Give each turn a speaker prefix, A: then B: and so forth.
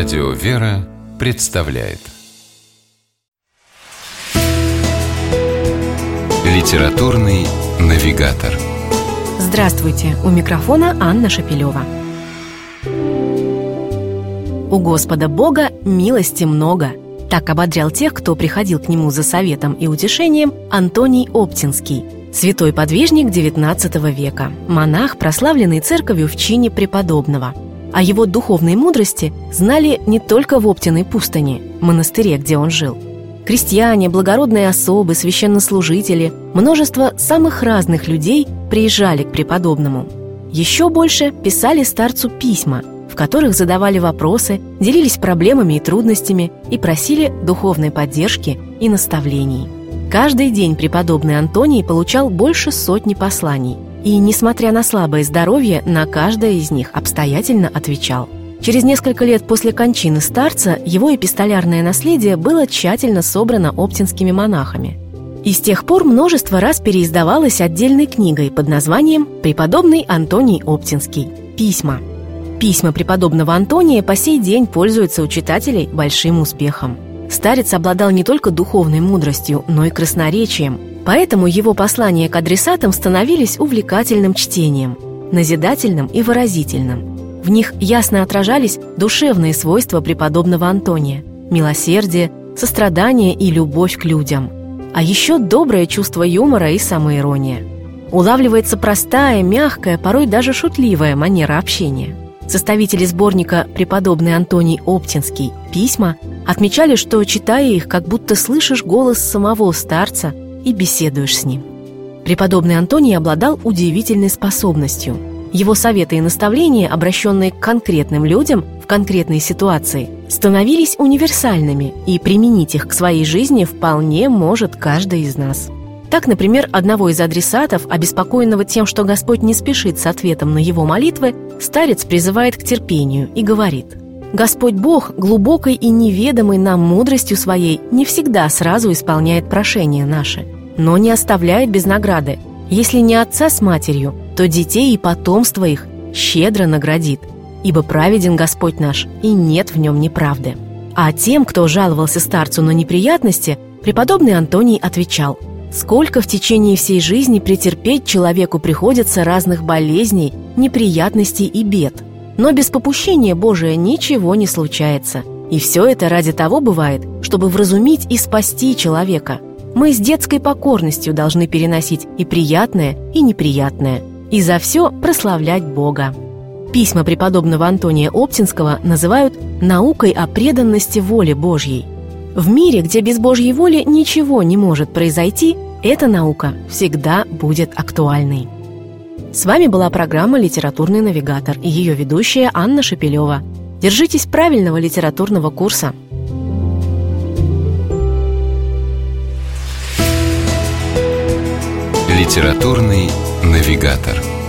A: Радио «Вера» представляет Литературный навигатор
B: Здравствуйте! У микрофона Анна Шапилева. У Господа Бога милости много. Так ободрял тех, кто приходил к нему за советом и утешением Антоний Оптинский, святой подвижник XIX века, монах, прославленный церковью в чине преподобного – о его духовной мудрости знали не только в Оптиной пустыне, монастыре, где он жил. Крестьяне, благородные особы, священнослужители, множество самых разных людей приезжали к преподобному. Еще больше писали старцу письма, в которых задавали вопросы, делились проблемами и трудностями и просили духовной поддержки и наставлений. Каждый день преподобный Антоний получал больше сотни посланий – и, несмотря на слабое здоровье, на каждое из них обстоятельно отвечал. Через несколько лет после кончины старца его эпистолярное наследие было тщательно собрано оптинскими монахами. И с тех пор множество раз переиздавалось отдельной книгой под названием «Преподобный Антоний Оптинский. Письма». Письма преподобного Антония по сей день пользуются у читателей большим успехом. Старец обладал не только духовной мудростью, но и красноречием – Поэтому его послания к адресатам становились увлекательным чтением, назидательным и выразительным. В них ясно отражались душевные свойства преподобного Антония – милосердие, сострадание и любовь к людям. А еще доброе чувство юмора и самоирония. Улавливается простая, мягкая, порой даже шутливая манера общения. Составители сборника «Преподобный Антоний Оптинский. Письма» отмечали, что, читая их, как будто слышишь голос самого старца – и беседуешь с ним. Преподобный Антоний обладал удивительной способностью. Его советы и наставления, обращенные к конкретным людям в конкретной ситуации, становились универсальными, и применить их к своей жизни вполне может каждый из нас. Так, например, одного из адресатов, обеспокоенного тем, что Господь не спешит с ответом на его молитвы, старец призывает к терпению и говорит «Господь Бог, глубокой и неведомой нам мудростью своей, не всегда сразу исполняет прошения наши – но не оставляет без награды. Если не отца с матерью, то детей и потомство их щедро наградит, ибо праведен Господь наш, и нет в нем неправды. А тем, кто жаловался старцу на неприятности, преподобный Антоний отвечал – Сколько в течение всей жизни претерпеть человеку приходится разных болезней, неприятностей и бед. Но без попущения Божия ничего не случается. И все это ради того бывает, чтобы вразумить и спасти человека. Мы с детской покорностью должны переносить и приятное, и неприятное, и за все прославлять Бога. Письма преподобного Антония Оптинского называют «наукой о преданности воле Божьей». В мире, где без Божьей воли ничего не может произойти, эта наука всегда будет актуальной. С вами была программа «Литературный навигатор» и ее ведущая Анна Шепелева. Держитесь правильного литературного курса –
A: Литературный навигатор.